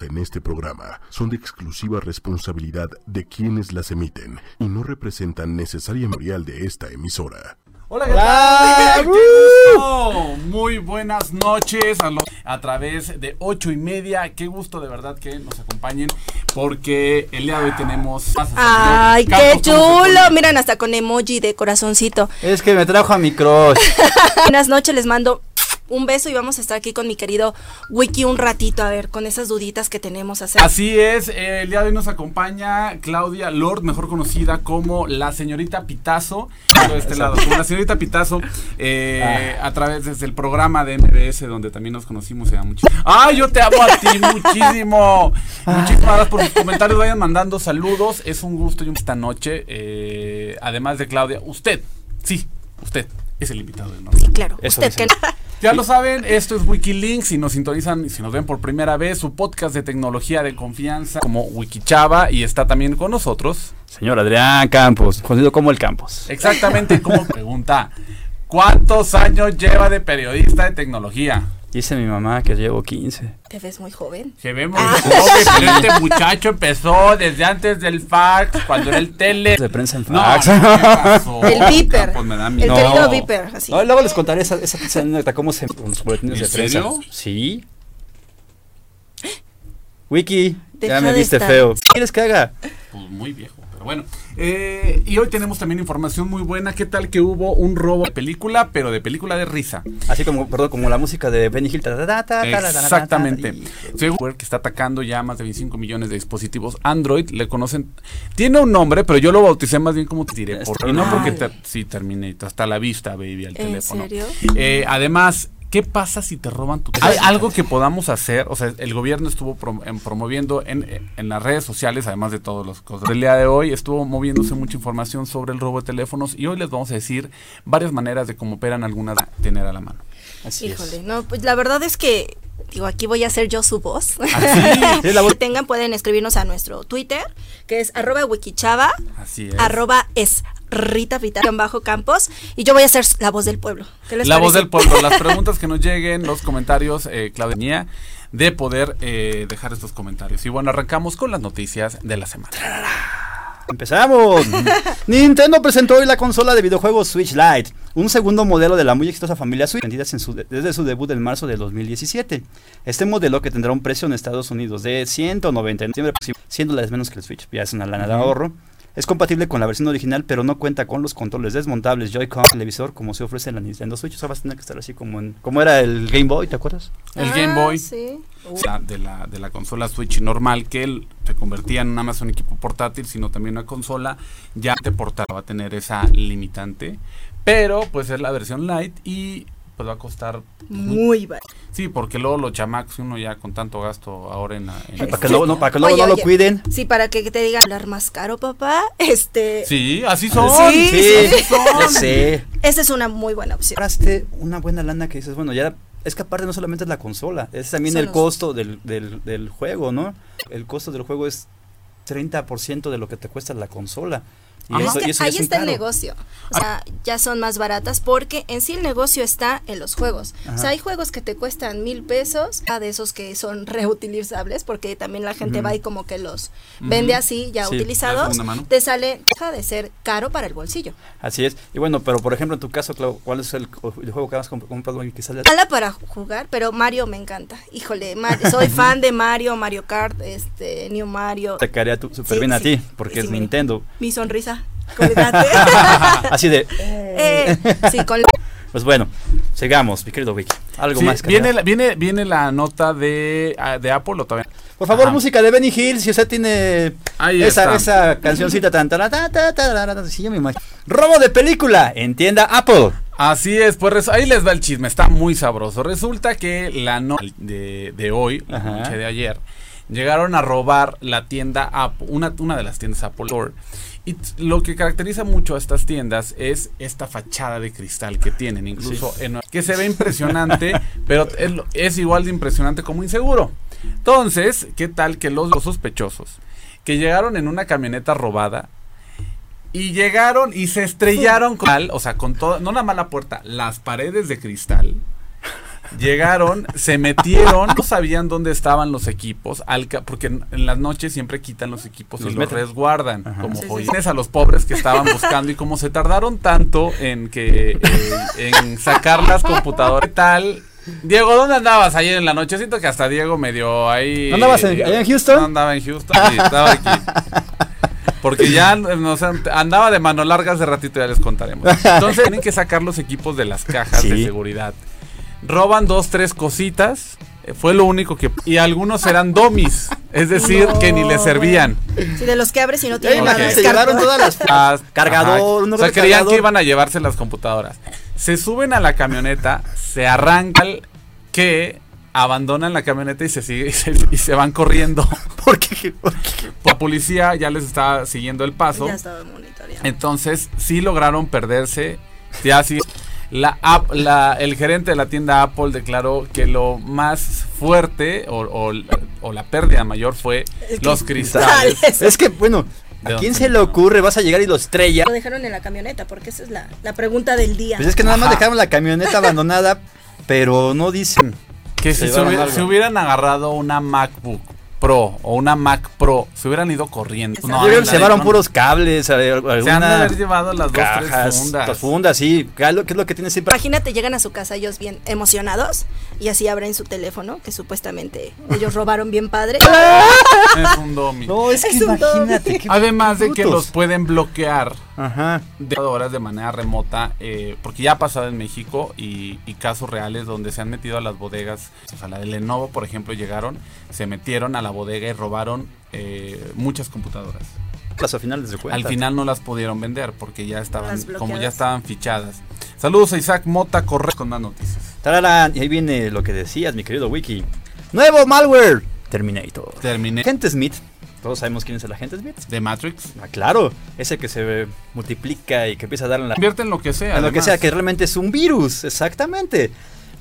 en este programa son de exclusiva responsabilidad de quienes las emiten y no representan necesariamente el de esta emisora. Hola, ¿qué tal? ¡Qué gusto! Muy buenas noches a, los- a través de ocho y media. Qué gusto de verdad que nos acompañen porque el día de hoy tenemos... Ay, qué Campos, ¿cómo se chulo. Miren, hasta con emoji de corazoncito. Es que me trajo a mi crush. Buenas noches, les mando un beso y vamos a estar aquí con mi querido Wiki un ratito, a ver, con esas duditas que tenemos hacer. Así es, eh, el día de hoy nos acompaña Claudia Lord, mejor conocida como la señorita Pitazo, de este lado, como la señorita Pitazo, eh, a través desde el programa de MBS, donde también nos conocimos, se da mucho. ¡Ay, yo te amo a ti muchísimo! Muchísimas gracias por sus comentarios, vayan mandando saludos, es un gusto y esta noche, eh, además de Claudia, usted, sí, usted es el invitado de honor. Claro, Eso usted que. Ya lo saben, esto es Wikilinks. Si nos sintonizan, si nos ven por primera vez, su podcast de tecnología de confianza como Wikichava y está también con nosotros. Señor Adrián Campos, conocido como el Campos. Exactamente como pregunta: ¿Cuántos años lleva de periodista de tecnología? Dice mi mamá que llevo 15. te ves muy joven. Que vemos joven, pero este muchacho empezó desde antes del fax, cuando era el tele. De prensa en No, fax. ¿qué pasó? El Viper. Da El miedo. querido Viper, así. No, luego les contaré esa, esa, esa anécdota, cómo se con los boletines ¿En de prensa. serio? Sí. Wiki, Deja ya me viste estar. feo. ¿Qué quieres que haga? Pues muy viejo, bueno. Eh, y hoy tenemos también información muy buena. ¿Qué tal que hubo un robo de película, pero de película de risa? Así como, perdón, como la música de Benny Hill. Exactamente. Según que está atacando ya más de 25 millones de dispositivos Android, le conocen. Tiene un nombre, pero yo lo bauticé más bien como te tiré por. Y no porque te, sí, terminé. Hasta la vista, baby, al teléfono. ¿En serio? Eh, además, ¿qué pasa si te roban tu Hay algo que podamos hacer, o sea, el gobierno estuvo prom- en- promoviendo en, en las redes sociales, además de todas las cosas. El día de hoy estuvo moviéndose mucha información sobre el robo de teléfonos y hoy les vamos a decir varias maneras de cómo operan algunas de tener a la mano. Así es. Híjole, no, pues la verdad es que, digo, aquí voy a ser yo su voz. Así, Sí, la voz- Si tengan, pueden escribirnos a nuestro Twitter, que es arroba wikichava, así es. arroba es Rita Vita, bajo campos, y yo voy a ser la voz del pueblo. ¿Qué les La voz del pueblo, las preguntas que nos lleguen, los comentarios, eh, Claudia de poder eh, dejar estos comentarios. Y bueno, arrancamos con las noticias de la semana. Empezamos. Nintendo presentó hoy la consola de videojuegos Switch Lite, un segundo modelo de la muy exitosa familia Switch, vendidas en su de- desde su debut en marzo de 2017. Este modelo que tendrá un precio en Estados Unidos de 199, siendo la menos que el Switch, ya es una lana de ahorro. Es compatible con la versión original, pero no cuenta con los controles desmontables Joy-Con televisor como se ofrece en la Nintendo Switch. O sea, vas a tener que estar así como en, como era el Game Boy, ¿te acuerdas? El Ah, Game Boy. sí. la- de, la, de la consola Switch normal, que él se convertía en nada más un equipo portátil, sino también una consola, ya te portaba va a tener esa limitante. Pero pues es la versión light y pues va a costar... Muy barato. Sí, porque luego los chamacos, uno ya con tanto gasto ahora en... la- en- Para que luego no, para que luego Oye, no lo oye. cuiden. Sí, para que te diga hablar más caro, papá. Este, Sí, así son. Sí, Sí, sí, ya sé. esa es una muy buena opción. compraste una buena lana que dices, bueno, ya es que aparte no solamente es la consola, es también Son el los- costo del, del, del juego, ¿no? El costo del juego es 30% de lo que te cuesta la consola. Y Ajá. Es eso- que y eso ya ahí está el negocio. O sea, ya son más baratas porque en sí el negocio está en los juegos. O sea, hay juegos que te cuestan mil pesos, de esos que son reutilizables, porque también la gente va y como que los vende así, ya Sí, utilizados. Te sale, deja de ser caro para el bolsillo. Así es. Y bueno, pero por ejemplo, en tu caso, Clau, ¿cuál es el, el juego que has comp- comprado y que sale? Mala para jugar, pero Mario me encanta. Híjole, soy fan de Mario, Mario Kart, este, New Mario. Te caería súper Sí, bien a ti, porque Sí, es. Nintendo. Mi sonrisa. Colgate. Así de, Eh, sí, con pues bueno, sigamos, mi querido Vicky. Algo Sí, más que viene, la, viene, viene la nota de, ah, de Apple o todavía. Por favor, Ajá. música de Benny Hill, si usted tiene Ahí esa, está. esa cancioncita tan tan tan tan sí, me imagino. Robo de película en tienda Apple. Así es, pues ahí les va el chisme, está muy sabroso. Resulta que la noche de, de hoy, la noche de ayer, llegaron a robar la tienda Apple, una, una de las tiendas Apple Store. Y lo que caracteriza mucho a estas tiendas es esta fachada de cristal que tienen, incluso en- que se ve impresionante, pero es, igual de impresionante como inseguro. Entonces, ¿qué tal que los, los sospechosos que llegaron en una camioneta robada y llegaron y se estrellaron con, o sea, con toda, no la mala puerta, las paredes de cristal Llegaron, se metieron, no sabían dónde estaban los equipos, al ca- porque en, en las noches siempre quitan los equipos Los y los resguardan, Ajá. como Sí, sí, joyines a los pobres que estaban buscando y como se tardaron tanto en que eh, en sacar las computadoras y tal. Diego, ¿dónde andabas ayer en la noche? Siento que hasta Diego me dio ahí. ¿No andabas en- allá en Houston? No andaba en Houston, sí, estaba aquí. Porque ya nos andaba de mano largas de ratito, ya les contaremos. Entonces tienen que sacar los equipos de las cajas de seguridad. Roban dos, tres cositas. eh, Fue lo único que... Y algunos eran domis. Es decir, No, que ni le servían. Sí, de los que abres y no tienen nada. se llevaron todas las Ah, cargador, O sea, creían cargador. que iban a llevarse las computadoras. Se suben a la camioneta, se arrancan, que abandonan la camioneta y se, sigue, y se, y se van corriendo. ¿Por qué? ¿Por? La policía ya les está siguiendo el paso. Ya estaba monitoreando. Entonces, sí lograron perderse. Ya sí. La, app- la- el gerente de la tienda Apple declaró que lo más fuerte o, o- o la pérdida mayor fue los cristales. cristales. Es que, bueno, ¿De ¿a quién se le ocurre? Vas a llegar y lo estrella. Lo dejaron en la camioneta, porque esa es la, la pregunta del día. Pues es que nada más Ajá. dejaron la camioneta abandonada, pero no dicen. Que Se si se, hubieran agarrado una MacBook Pro o una Mac Pro, se hubieran ido corriendo. Exacto. Yo creo que la se llevaron puros cables, a- Se han de haber llevado las dos, tres cajas, fundas. las fundas, sí. ¿Qué es lo, qué es lo que tiene siempre? Imagínate, llegan a su casa ellos bien emocionados y así abren su teléfono, que supuestamente ellos robaron bien padre. Es un domi. No, es que Es imagínate. Además de que los pueden bloquear Ajá. de horas de manera remota, eh, porque ya ha pasado en México y, y casos reales donde se han metido a las bodegas, o sea, la de Lenovo, por ejemplo, llegaron, se metieron a la bodega y robaron eh, muchas computadoras. Las al final de cuentas. Al final no las pudieron vender porque ya estaban, como ya estaban fichadas. Saludos a Isaac Mota Correa con más noticias. Tararán, y ahí viene lo que decías, mi querido Wiki. Nuevo malware. Terminator. Terminé Agente Smith. Todos sabemos quién es el agente Smith. de Matrix. Ah, claro, ese que se multiplica y que empieza a darle en la Convierte en lo que sea. en lo que sea, que realmente es un virus, exactamente.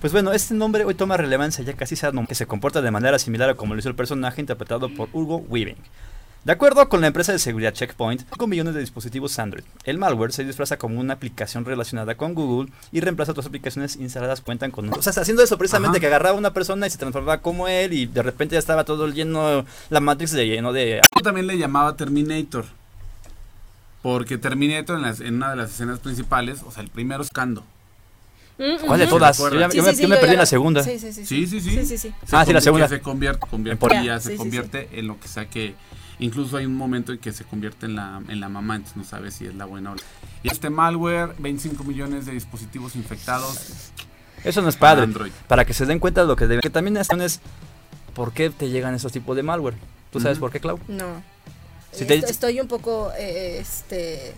Pues bueno, este nombre hoy toma relevancia ya casi se que se comporta de manera similar a como lo hizo el personaje interpretado por Hugo Weaving. De acuerdo con la empresa de seguridad Checkpoint, con millones de dispositivos Android, el malware se disfraza como una aplicación relacionada con Google y reemplaza otras aplicaciones instaladas cuentan con... O sea, está haciendo eso precisamente Ajá. que agarraba a una persona y se transformaba como él y de repente ya estaba todo lleno, la Matrix de lleno de... Yo también le llamaba Terminator. Porque Terminator en, las- en una de las escenas principales, o sea, el primero es Kando. ¿Cuál de Mm, todas? ¿Se Yo, ya- acuerdan? yo me, yo me perdí en la segunda. Sí, sí, sí. Sí, sí, sí. Sí, sí, sí. Se Ah, sí, la segunda. se convierte, convierte Por- ya Sí, se sí, sí. convierte en lo que sea que. Incluso hay un momento en que se convierte en la, en la mamá, entonces no sabes si es la buena o la. Y este malware, 25 millones de dispositivos infectados. Eso no es padre. Android. Para que se den cuenta de lo que deben. Que también es, es por qué te llegan esos tipos de malware. ¿Tú sabes por qué, Clau? No. Si te- Est- Estoy un poco, eh, este,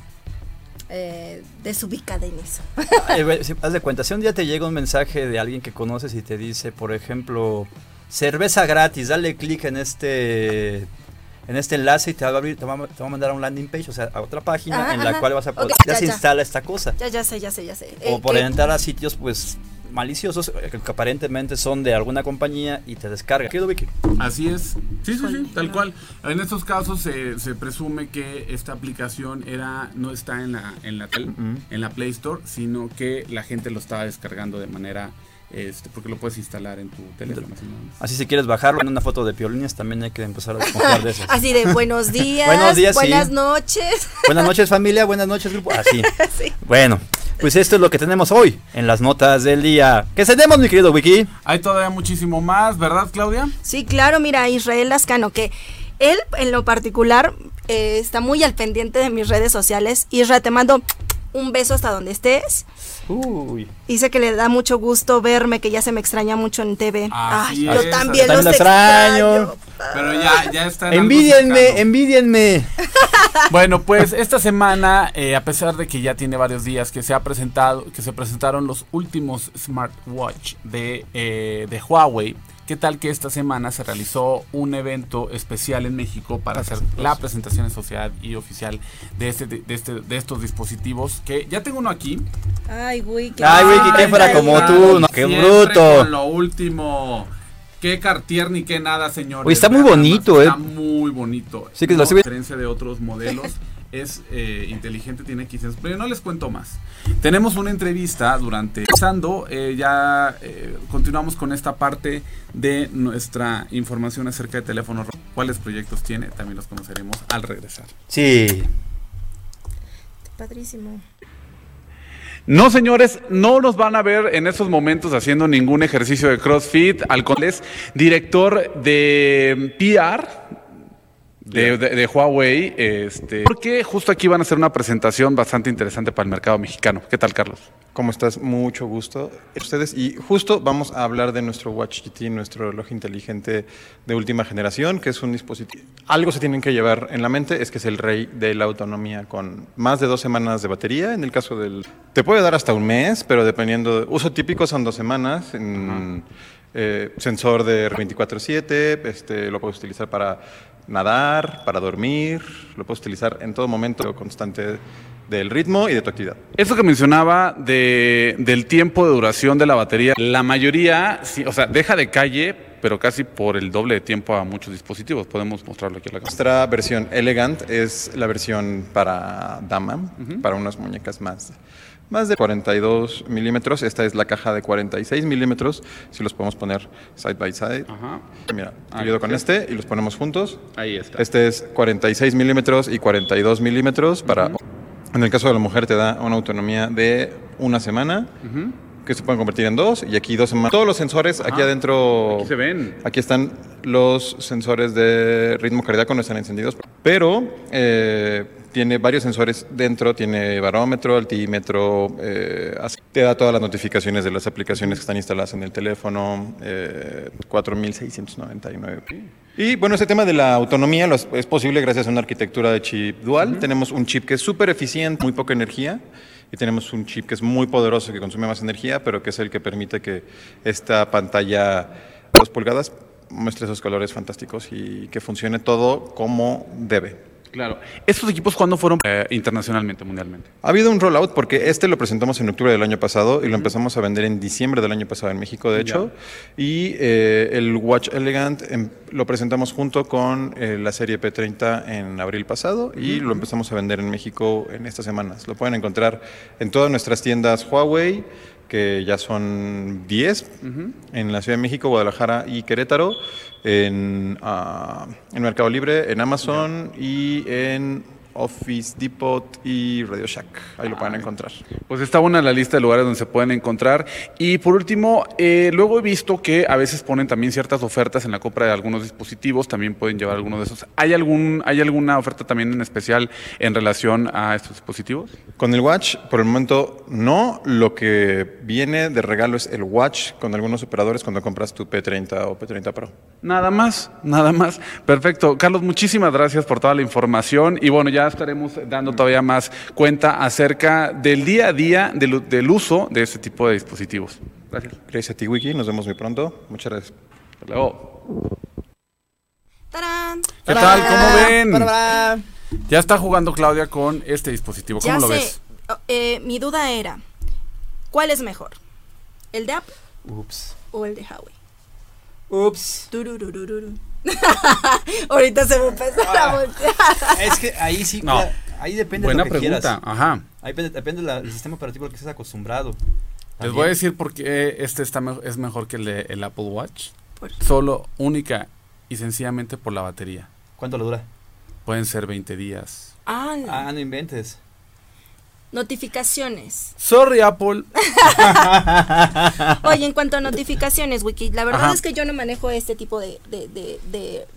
eh, desubicada en eso. Si- haz de cuenta, si un día te llega un mensaje de alguien que conoces y te dice, por ejemplo, cerveza gratis, dale clic en este en este enlace y te va a abrir, te va, a- te va a mandar a un landing page, o sea, a otra página Ajá, en la ajá. cual vas a poder, ya ya, se ya. instala esta cosa. Ya, ya sé, ya sé, ya sé. O Eh, por entrar a sitios pues maliciosos eh, que aparentemente son de alguna compañía y te descarga. ¿Qué Vicky? Así es. Sí, sí, sí, tal cual. En estos casos se, se presume que esta aplicación era no está en la en la en la Play Store, sino que la gente lo estaba descargando de manera este porque lo puedes instalar en tu teléfono. así. Así si quieres bajarlo en una foto de piolines también hay que empezar a desconfiar de eso. Así de buenos días, Buenos días, sí. buenas noches. Buenas noches familia, buenas noches grupo. Así. Sí. Bueno, pues esto es lo que tenemos hoy en las notas del día. ¿Qué tenemos, mi querido Wiki? Hay todavía muchísimo más, ¿verdad, Claudia? Sí, claro, mira, Israel Lascano, que él en lo particular eh, está muy al pendiente de mis redes sociales. Israel, te mando un beso hasta donde estés. Uy. Dice que le da mucho gusto verme, que ya se me extraña mucho en TV. Así Ay, yo es, también también los lo extraño. extraño. Pero ya, ya está. en algo Envidienme, envidienme. Bueno, pues esta semana, eh, a pesar de que ya tiene varios días que se ha presentado, que se presentaron los últimos smartwatch de, eh, de Huawei, ¿qué tal que esta semana se realizó un evento especial en México para hacer la presentación en sociedad y oficial de este, de, este, de estos dispositivos? Que ya tengo uno aquí. Ay, güey, qué Ay, güey, que fuera como tú, no, qué Siempre bruto. Con lo último. Qué Cartier ni qué nada, señor. Está muy bonito, Está eh. muy bonito. Sí, que lo No, estoy A diferencia de otros modelos, es eh, inteligente, tiene aquí pero no les cuento más. Tenemos una entrevista durante pasando, eh, ya eh, continuamos con esta parte de nuestra información acerca de teléfonos, cuáles proyectos tiene, también los conoceremos al regresar. Sí. Padrísimo. No, señores, no nos van a ver en estos momentos haciendo ningún ejercicio de CrossFit. Al es director de PR de, Huawei, este, porque justo aquí van a hacer una presentación bastante interesante para el mercado mexicano. ¿Qué tal, Carlos? ¿Cómo estás? Mucho gusto. Ustedes, y justo vamos a hablar de nuestro Watch GT, nuestro reloj inteligente de última generación, que es un dispositivo. Algo se tienen que llevar en la mente, es que es el rey de la autonomía con más de dos semanas de batería. En el caso del. Te puede dar hasta un mes, pero dependiendo. uso típico son dos semanas. Eh, sensor de 24/7, este, lo puedes utilizar para nadar, para dormir, lo puedes utilizar en todo momento constante del ritmo y de tu actividad. Eso que mencionaba de, del tiempo de duración de la batería, la mayoría, o sea, deja de calle, pero casi por el doble de tiempo a muchos dispositivos. Podemos mostrarlo aquí a la cámara. Nuestra versión Elegant es la versión para dama, para unas muñecas más más de 42 milímetros. Esta es la caja de 46 milímetros. Si los podemos poner side by side. Ajá. Mira, ayudo con este y los ponemos juntos. Ahí está. Este es 46 milímetros y 42 milímetros para... En el caso de la mujer te da una autonomía de una semana. que se pueden convertir en dos y aquí dos semanas. Todos los sensores aquí adentro. Aquí se ven. Aquí están los sensores de ritmo cardíaco, no están encendidos. Pero eh, tiene varios sensores dentro, tiene barómetro, altímetro, eh, te da todas las notificaciones de las aplicaciones que están instaladas en el teléfono, eh, 4699. Y bueno, ese tema de la autonomía es posible gracias a una arquitectura de chip dual. Tenemos un chip que es súper eficiente, muy poca energía, y tenemos un chip que es muy poderoso, que consume más energía, pero que es el que permite que esta pantalla 2 pulgadas muestre esos colores fantásticos y que funcione todo como debe. Claro. ¿Estos equipos cuándo fueron eh, internacionalmente, mundialmente? Ha habido un rollout porque este lo presentamos en octubre del año pasado y lo empezamos a vender en diciembre del año pasado en México, de hecho. Y eh, el Watch Elegant em, lo presentamos junto con eh, la serie P30 en abril pasado y lo empezamos a vender en México en estas semanas. Lo pueden encontrar en todas nuestras tiendas Huawei, que ya son 10 en la Ciudad de México, Guadalajara y Querétaro en, uh, en Mercado Libre, en Amazon y en Office Depot y Radio Shack. Ahí lo pueden encontrar. Pues está buena la lista de lugares donde se pueden encontrar. Y por último, eh, luego he visto que a veces ponen también ciertas ofertas en la compra de algunos dispositivos. También pueden llevar algunos de esos. ¿Hay, algún, ¿Hay alguna oferta también en especial en relación a estos dispositivos? Con el Watch, por el momento no. Lo que viene de regalo es el Watch con algunos operadores cuando compras tu P30 o P30 Pro. Nada más, nada más. Perfecto. Carlos, muchísimas gracias por toda la información. Y bueno, ya estaremos dando todavía más cuenta acerca del día a día del, uso de este tipo de dispositivos. Gracias. Gracias a ti, Wiki. Nos vemos muy pronto. Muchas gracias. Hasta luego. ¿Qué tal? ¿Cómo ven? Ya está jugando Claudia con este dispositivo. ¿Cómo lo ves? Oh, eh, mi duda era, ¿cuál es mejor? ¿El de Apple? Ups. ¿O el de Huawei? Ups. Ahorita se me empezó a voltear. Es que ahí sí, no. ahí depende Buena de lo que pregunta, ajá. Ahí depende, del sistema operativo al que estés acostumbrado. Les voy a decir por qué este está es mejor que el de el Apple Watch. Solo, única y sencillamente por la batería. ¿Cuánto lo dura? Pueden ser 20 días. Ah, ah no inventes. Notificaciones. Sorry, Apple. Oye, en cuanto a notificaciones, Wiki, la verdad es que yo no manejo este tipo de, de, de, de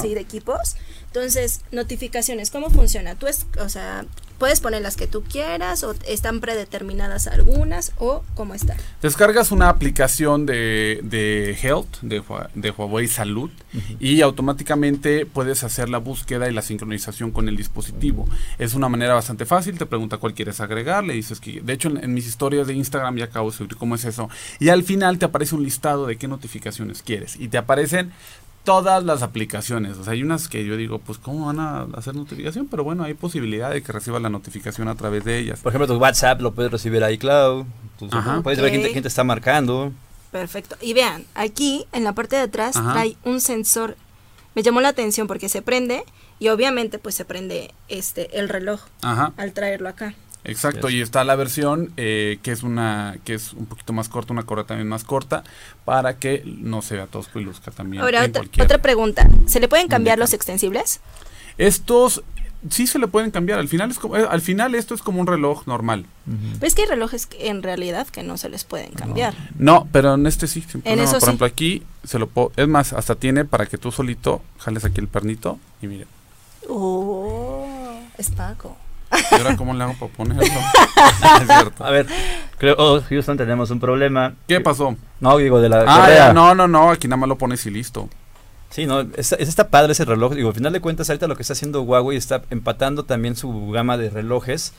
sí, de equipos. Entonces, notificaciones, ¿cómo funciona? Tú es, o sea, puedes poner las que tú quieras o están predeterminadas algunas o cómo están. Descargas una aplicación de, de Health, de, de Huawei Salud, y automáticamente puedes hacer la búsqueda y la sincronización con el dispositivo. Es una manera bastante fácil, te pregunta cuál quieres agregar, le dices que, de hecho en, mis historias de Instagram ya acabo de subir cómo es eso, y al final te aparece un listado de qué notificaciones quieres, y te aparecen todas las aplicaciones. O sea, hay unas que yo digo, pues, ¿cómo van a hacer notificación? Pero bueno, hay posibilidad de que reciba la notificación a través de ellas. Por ejemplo, tu WhatsApp lo puedes recibir ahí, iCloud. puedes ver quién te, está marcando. Perfecto. Y vean, aquí en la parte de atrás trae un sensor. Me llamó la atención porque se prende y obviamente pues se prende este el reloj al traerlo acá. Exacto, y está la versión eh, que es una que es un poquito más corta, una correa también más corta, para que no se vea tosco y luzca también. Ahora, otra, pregunta, ¿se le pueden cambiar los extensibles? Estos sí se le pueden cambiar, al final es como, eh, al final esto es como un reloj normal. Pero es que hay relojes en realidad que no se les pueden cambiar. No, pero en este sí, por ejemplo aquí se lo es más, hasta tiene para que tú solito jales aquí el pernito y miren. Oh, es Paco. ¿Y ahora cómo le hago para ponerlo? A ver, creo, oh, Houston, tenemos un problema. ¿Qué pasó? No, digo, de la ah, no, no, no, aquí nada más lo pones y listo. Sí, no, es, está padre ese reloj. Digo, al final de cuentas, ahorita lo que está haciendo Huawei está empatando también su gama de relojes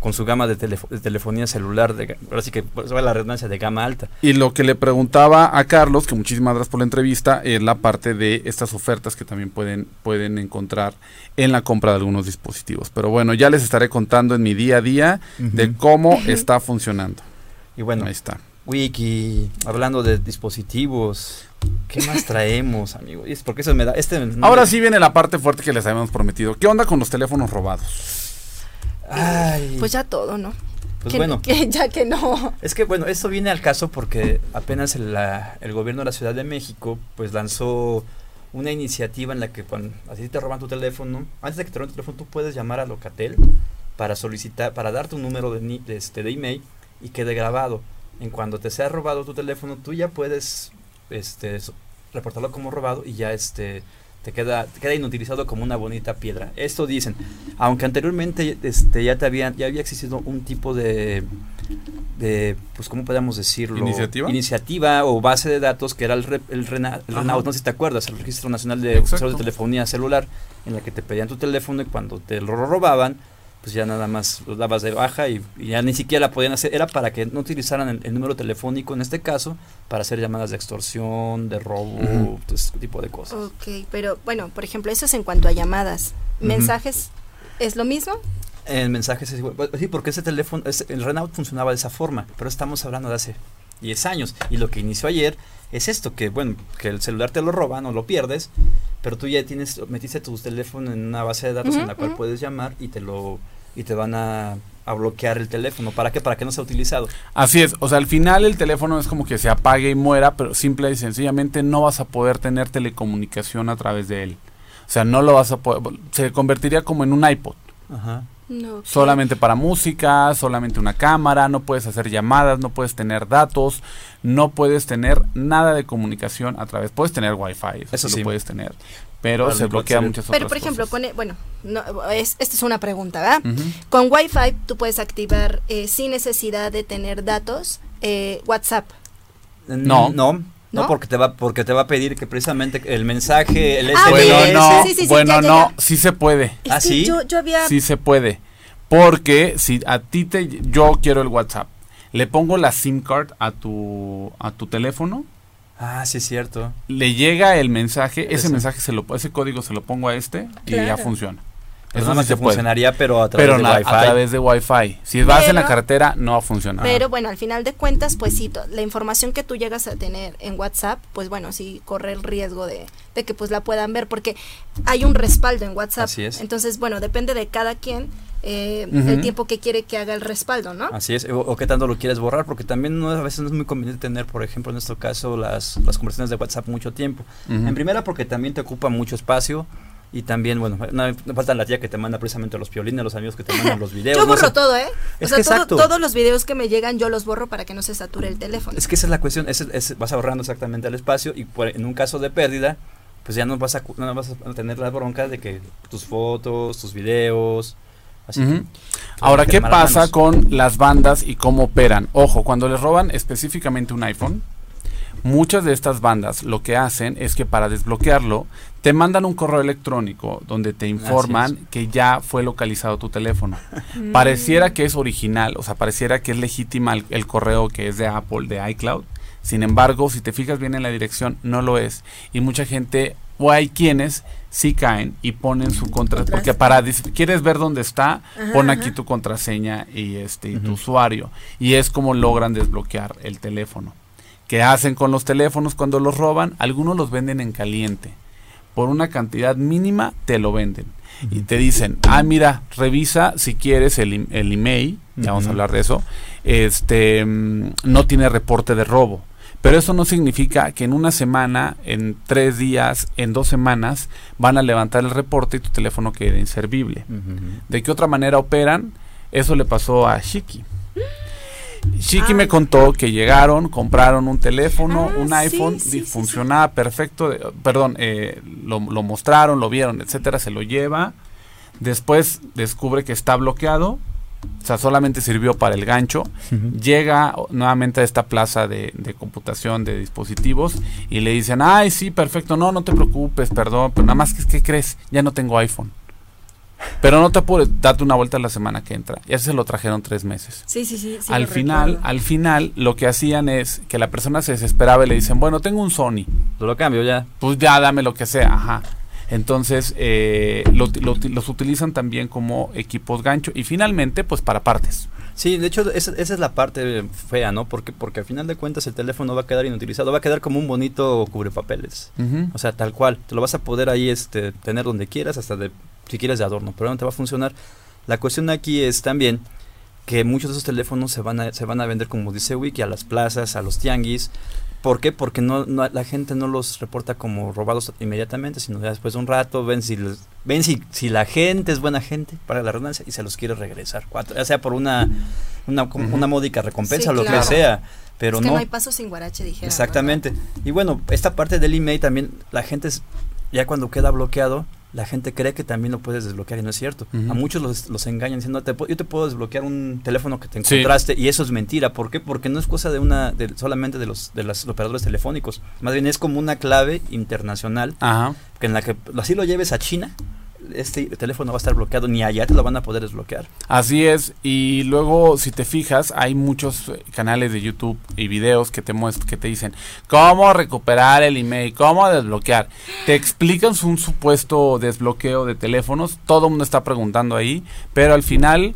con su gama de, telefonía celular, de, ahora sí que va la redundancia de gama alta. Y lo que le preguntaba a Carlos, que muchísimas gracias por la entrevista, es la parte de estas ofertas que también pueden, pueden encontrar en la compra de algunos dispositivos. Pero bueno, ya les estaré contando en mi día a día de cómo está funcionando. Y bueno, ahí está. Wiki, hablando de dispositivos, ¿qué más traemos, amigo? Y es porque eso me da. Este Ahora sí viene la parte fuerte que les habíamos prometido. ¿Qué onda con los teléfonos robados? Pues ya todo, ¿no? Pues bueno. ya que no. Es que bueno, esto viene al caso porque apenas el, el, gobierno de la Ciudad de México pues lanzó una iniciativa en la que cuando así te roban tu teléfono, antes de que te roben tu teléfono tú puedes llamar a Locatel para solicitar, para dar tu número de, de, este, de email y quede grabado. En cuando te sea robado tu teléfono, tú ya puedes este, reportarlo como robado y ya este te queda, queda inutilizado como una bonita piedra. Esto dicen, aunque anteriormente este, ya, te habían, ya había existido un tipo de, de, pues cómo podemos decirlo, iniciativa, iniciativa o base de datos que era el, el, RENAUT, no sé si te acuerdas, el Registro Nacional de de Telefonía Celular, en la que te pedían tu teléfono y cuando te lo robaban, pues ya nada más lo dabas de baja y, ya ni siquiera la podían hacer. Era para que no utilizaran el, número telefónico en este caso para hacer llamadas de extorsión, de robo, ese tipo de cosas. Ok, pero bueno, por ejemplo, eso es en cuanto a llamadas. ¿Mensajes es lo mismo? En mensajes es igual. Pues, sí, porque ese teléfono, el Renault funcionaba de esa forma, pero estamos hablando de hace 10 años. Y lo que inició ayer es esto, que bueno, que el celular te lo roban o lo pierdes, pero tú ya tienes, metiste tu teléfono en una base de datos en la cual puedes llamar y te lo y te van a, bloquear el teléfono. ¿Para qué? Para que no sea utilizado. Así es. O sea, al final el teléfono es como que se apague y muera, pero simple y sencillamente no vas a poder tener telecomunicación a través de él. O sea, no lo vas a poder. Se convertiría como en un iPod. Ajá. Solamente para música, solamente una cámara, no puedes hacer llamadas, no puedes tener datos, no puedes tener nada de comunicación a través. Puedes tener wifi, eso, sí lo puedes tener, pero se bloquea muchas otras Pero por ejemplo, pone, bueno, es, esta es una pregunta, ¿verdad? Con Wi-Fi tú puedes activar eh, sin necesidad de tener datos eh, WhatsApp. No, no, no, porque te va porque te va a pedir que precisamente el mensaje, el ah, bueno, no, bueno, no, sí se puede. ¿Ah, sí? Yo, había... Sí se puede. Porque si a ti te yo quiero el WhatsApp, le pongo la SIM card a tu a tu teléfono Ah, sí es cierto. Le llega el mensaje, ese mensaje se lo ese código se lo pongo a este y ya funciona. Eso no se funcionaría, pero a través de Wi-Fi. a través de Wi-Fi. Si vas en la carretera, no va a funcionar. Pero bueno, al final de cuentas, pues sí, la información que tú llegas a tener en WhatsApp, pues bueno, sí corre el riesgo de, de que pues la puedan ver, porque hay un respaldo en WhatsApp. Así es. Entonces, bueno, depende de cada quien eh, el tiempo que quiere que haga el respaldo, ¿no? Así es, o, qué tanto lo quieres borrar, porque también no, a veces no es muy conveniente tener, por ejemplo, en nuestro caso, las, las conversaciones de WhatsApp mucho tiempo. En primera, porque también te ocupa mucho espacio. Y también, bueno, no, falta la tía que te manda precisamente los piolines, los amigos que te mandan los videos. yo borro todo, ¿eh? o sea, todos los videos que me llegan yo los borro para que no se sature el teléfono. Es que esa es la cuestión, es, vas ahorrando exactamente el espacio y en un caso de pérdida, pues ya no vas, a, no vas a tener la bronca de que tus fotos, tus videos, Ahora, ¿qué pasa con las bandas y cómo operan? Ojo, cuando les roban específicamente un iPhone, muchas de estas bandas lo que hacen es que para desbloquearlo te mandan un correo electrónico donde te informan que ya fue localizado tu teléfono. Mm. Pareciera que es original, o sea, pareciera que es legítima el, correo que es de Apple, de iCloud. Sin embargo, si te fijas bien en la dirección, no lo es. Y mucha gente, o hay quienes sí caen y ponen su contra porque para quieres ver dónde está pon aquí tu contraseña y este tu usuario y es como logran desbloquear el teléfono qué hacen con los teléfonos cuando los roban algunos los venden en caliente por una cantidad mínima te lo venden y te dicen, ah, mira, revisa si quieres el, el email, ya vamos a hablar de eso, este, mm, no tiene reporte de robo. Pero eso no significa que en una semana, en tres días, en dos semanas, van a levantar el reporte y tu teléfono quede inservible. ¿De qué otra manera operan? Eso le pasó a Shiki. Shiki me contó que llegaron, compraron un teléfono, ah, un iPhone, funcionaba perfecto, perdón, eh, lo, lo, mostraron, lo vieron, etcétera, se lo lleva. Después descubre que está bloqueado, o sea, solamente sirvió para el gancho. Llega nuevamente a esta plaza de, computación de dispositivos y le dicen, ay, sí, perfecto, no, no te preocupes, perdón, pero nada más que, ¿qué crees? Ya no tengo iPhone. Pero no te apures, date una vuelta la semana que entra. Ya se lo trajeron tres meses. Sí, sí, sí. al final, al final, lo que hacían es que la persona se desesperaba y le dicen, bueno, tengo un Sony. Lo cambio ya. Pues ya dame lo que sea, ajá. Entonces, eh, los utilizan también como equipos gancho y finalmente, pues para partes. Sí, de hecho, esa, es la parte fea, ¿no? Porque, porque al final de cuentas el teléfono va a quedar inutilizado, va a quedar como un bonito cubrepapeles. O sea, tal cual. Te lo vas a poder ahí este, tener donde quieras, hasta de, si quieres de adorno, pero no te va a funcionar. La cuestión aquí es también que muchos de esos teléfonos se van a, se van a vender, como dice Wiki, a las plazas, a los tianguis, ¿Por qué? Porque no, la gente no los reporta como robados inmediatamente, sino ya después de un rato ven si ven si, si la gente es buena gente para la redundancia y se los quiere regresar, ya sea por una una, una módica recompensa o lo que sea. Pero es que no, hay paso sin guarache, dijera. Exactamente. Y bueno, esta parte del email también, la gente ya cuando queda bloqueado, la gente cree que también lo puedes desbloquear y no es cierto. A muchos los, los engañan diciendo, yo te puedo desbloquear un teléfono que te encontraste y eso es mentira. ¿Por qué? Porque no es cosa de una de, solamente de los de los operadores telefónicos. Más bien es como una clave internacional que en la que así lo lleves a China este teléfono va a estar bloqueado, ni allá te lo van a poder desbloquear. Así es, y luego si te fijas, hay muchos eh, canales de YouTube y videos que te que te dicen cómo recuperar el email, cómo desbloquear. Te explican un supuesto desbloqueo de teléfonos, todo el mundo está preguntando ahí, pero al final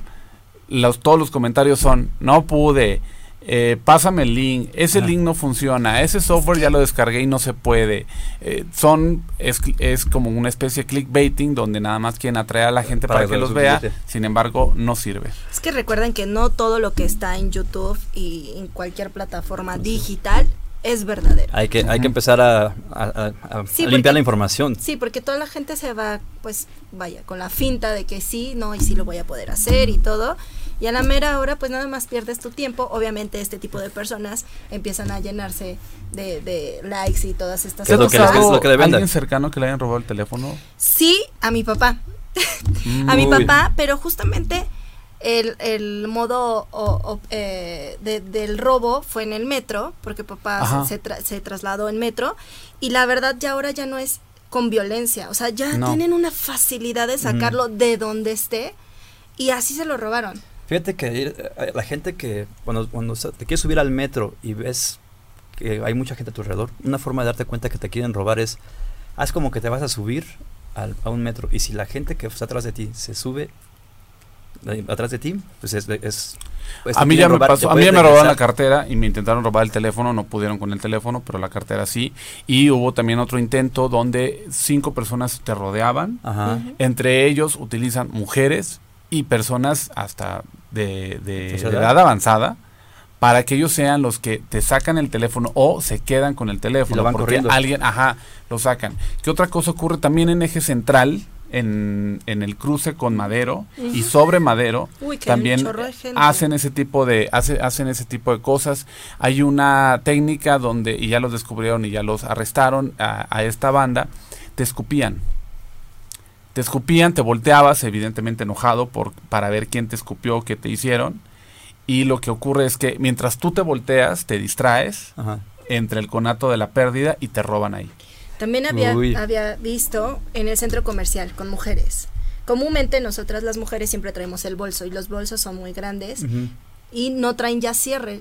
los, todos los comentarios son, no pude, eh, pásame el link, ese link no funciona, ese software ya lo descargué y no se puede. Eh, son es, es, como una especie de clickbaiting donde nada más quieren atraer a la gente para, que, los vea, sin embargo no sirve. Es que recuerden que no todo lo que está en YouTube y en cualquier plataforma digital es verdadero. Hay que, hay que empezar a, limpiar la información. Sí, porque toda la gente se va, pues, vaya, con la finta de que sí, no, y sí lo voy a poder hacer y todo. Y a la mera hora, pues nada más pierdes tu tiempo. Obviamente este tipo de personas empiezan a llenarse de, likes y todas estas cosas. ¿Qué es lo que, ¿Alguien cercano que le hayan robado el teléfono? Sí, a mi papá. a mi papá, pero justamente el, el modo eh, del robo fue en el metro, porque papá se, se, trasladó en metro, y la verdad ya ahora ya no es con violencia, o sea, ya tienen una facilidad de sacarlo de donde esté, y así se lo robaron. Fíjate que eh, la gente que cuando, cuando te quieres subir al metro y ves que hay mucha gente a tu alrededor, una forma de darte cuenta que te quieren robar es, haz como que te vas a subir a un metro. Y si la gente que está atrás de ti se sube atrás de ti, pues es... es a mí ya me pasó, a mí me robaron la cartera y me intentaron robar el teléfono, no pudieron con el teléfono, pero la cartera sí. Y hubo también otro intento donde cinco personas te rodeaban, entre ellos utilizan mujeres y personas hasta de, de, edad avanzada para que ellos sean los que te sacan el teléfono o se quedan con el teléfono van porque alguien, ajá, lo sacan. ¿Qué otra cosa ocurre también en eje central? En, en el cruce con Madero y sobre Madero también hacen ese tipo de hace, hacen ese tipo de cosas. Hay una técnica donde y ya los descubrieron y ya los arrestaron a, a esta banda te escupían te escupían, te volteabas, evidentemente enojado por, para ver quién te escupió, qué te hicieron. Y lo que ocurre es que mientras tú te volteas, te distraes entre el conato de la pérdida y te roban ahí. También había, había visto en el centro comercial con mujeres. Comúnmente nosotras las mujeres siempre traemos el bolso y los bolsos son muy grandes y no traen ya cierre.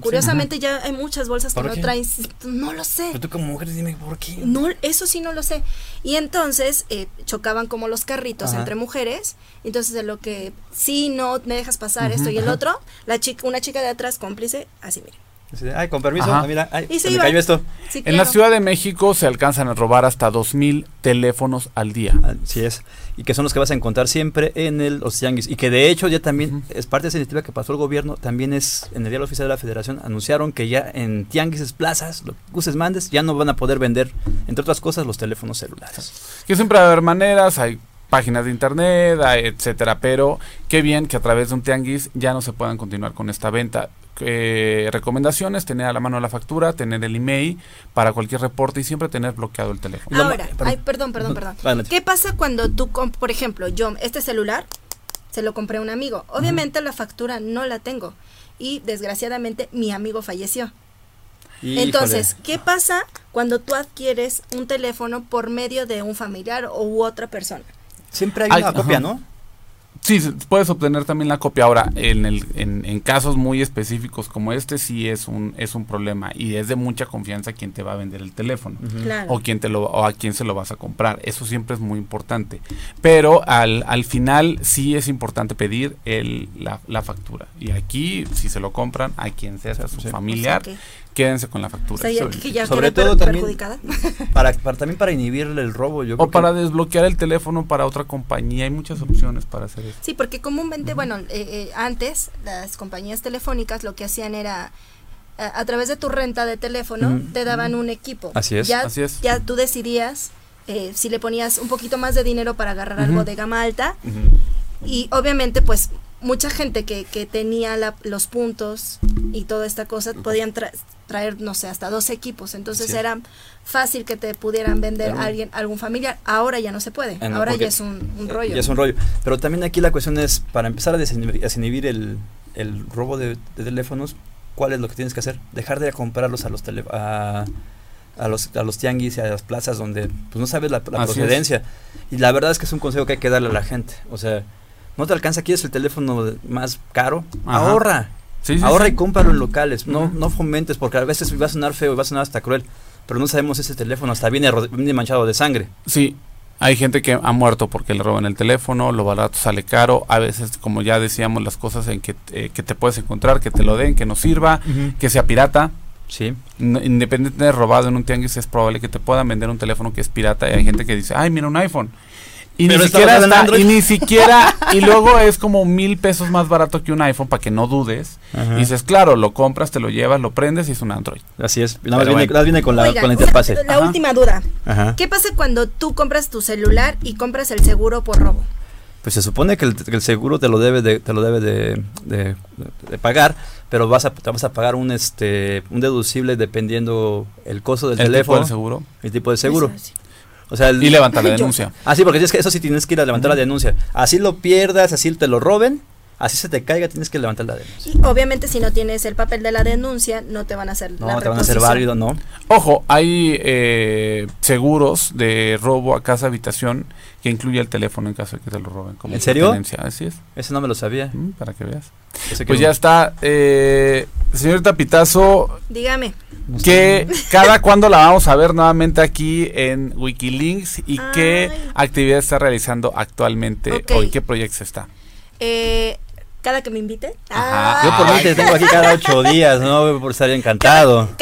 Curiosamente ya hay muchas bolsas que no traen, no lo sé. Pero tú como mujer dime por qué. No, eso sí no lo sé. Y entonces eh, chocaban como los carritos entre mujeres. Entonces de lo que sí, no, me dejas pasar esto y el otro, la chica, una chica de atrás cómplice, así mire. Ay, con permiso, mira, ay, se, me cayó esto. En la Ciudad de México se alcanzan a robar hasta 2.000 teléfonos al día. Así es. Y que son los que vas a encontrar siempre en el, los tianguis. Y que de hecho ya también es parte de esa iniciativa que pasó el gobierno. También es en el Día Oficial de la Federación. Anunciaron que ya en tianguis, plazas, lo que mandes, ya no van a poder vender, entre otras cosas, los teléfonos celulares. Que siempre va a haber maneras, hay páginas de internet, etcétera, pero qué bien que a través de un tianguis ya no se puedan continuar con esta venta. Eh, recomendaciones, tener a la mano la factura, tener el email para cualquier reporte y siempre tener bloqueado el teléfono. Ahora, ay, perdón, perdón, perdón. ¿Qué pasa cuando tú, por ejemplo, yo, este celular, se lo compré a un amigo? Obviamente la factura no la tengo y desgraciadamente mi amigo falleció. Entonces, ¿qué pasa cuando tú adquieres un teléfono por medio de un familiar u otra persona? Siempre hay una copia, ¿no? Sí, puedes obtener también la copia. Ahora, en, el, en, en, casos muy específicos como este, sí es un, es un problema y es de mucha confianza quien te va a vender el teléfono o, quien te lo, o a quién se lo vas a comprar. Eso siempre es muy importante. Pero al, al final sí es importante pedir el, la, la factura. Y aquí, si se lo compran a quien sea, sea su familiar, quédense con la factura. sobre, todo también para, también para inhibir el robo. Yo o para desbloquear el teléfono para otra compañía. Hay muchas opciones para hacer eso. Sí, porque comúnmente, bueno, eh, eh, antes las compañías telefónicas lo que hacían era a, través de tu renta de teléfono te daban un equipo. Así es. Ya, Así es. ya tú decidías eh, si le ponías un poquito más de dinero para agarrar algo de gama alta. Y obviamente, pues mucha gente que, que tenía los puntos y toda esta cosa podían traer, no sé, hasta dos equipos. Entonces era fácil que te pudieran vender a alguien, algún familiar. Ahora ya no se puede. Ah, Ahora ya es un, rollo. Ya es un rollo. Pero también aquí la cuestión es, para empezar a desinhibir, el, el, robo de, teléfonos, ¿cuál es lo que tienes que hacer? Dejar de comprarlos a los tele, a, a los, a los tianguis y a las plazas donde pues, no sabes la, procedencia. Y la verdad es que es un consejo que hay que darle a la gente. O sea, no te alcanza, quieres el teléfono más caro, ahorra. ahorra y cómpralo en locales, no, no fomentes, porque a veces va a sonar feo, va a sonar hasta cruel, pero no sabemos ese teléfono, hasta viene, viene manchado de sangre. Sí, hay gente que ha muerto porque le roban el teléfono, lo barato sale caro, a veces como ya decíamos las cosas en que, eh, que te puedes encontrar, que te lo den, que no sirva, que sea pirata. Sí. independientemente de robado en un tianguis es probable que te puedan vender un teléfono que es pirata y hay gente que dice, ay, mira un iPhone y ni, siquiera y ni siquiera, y luego es como mil pesos más barato que un iPhone para que no dudes. Y dices, claro, lo compras, te lo llevas, lo prendes y es un Android. Así es, nada más viene, con la, con la interfase. la última duda. ¿Qué pasa cuando tú compras tu celular y compras el seguro por robo? Pues se supone que el, seguro te lo debe de, te lo debe de, de, pagar, pero vas a, te vas a pagar un este un deducible dependiendo el costo del teléfono. Tipo seguro. El tipo de seguro y levantar la denuncia. Ah, sí, porque es que eso sí tienes que ir a levantar la denuncia. Así lo pierdas, así te lo roben, así se te caiga, tienes que levantar la denuncia. Y obviamente si no tienes el papel de la denuncia, no te van a hacer no, te van a hacer válido, no. Ojo, hay eh, seguros de robo a casa habitación que incluye el teléfono en caso de que te lo roben. Como ¿En serio? Así es. Eso no me lo sabía. Mm, para que veas. pues ya está. Eh, señorita Pitazo. Dígame. Que cada cuándo la vamos a ver nuevamente aquí en Wikilinks y qué actividad está realizando actualmente o en qué proyectos está. Eh, cada que me invite. Yo por mí te tengo aquí cada ocho días, ¿no? Por estar encantado.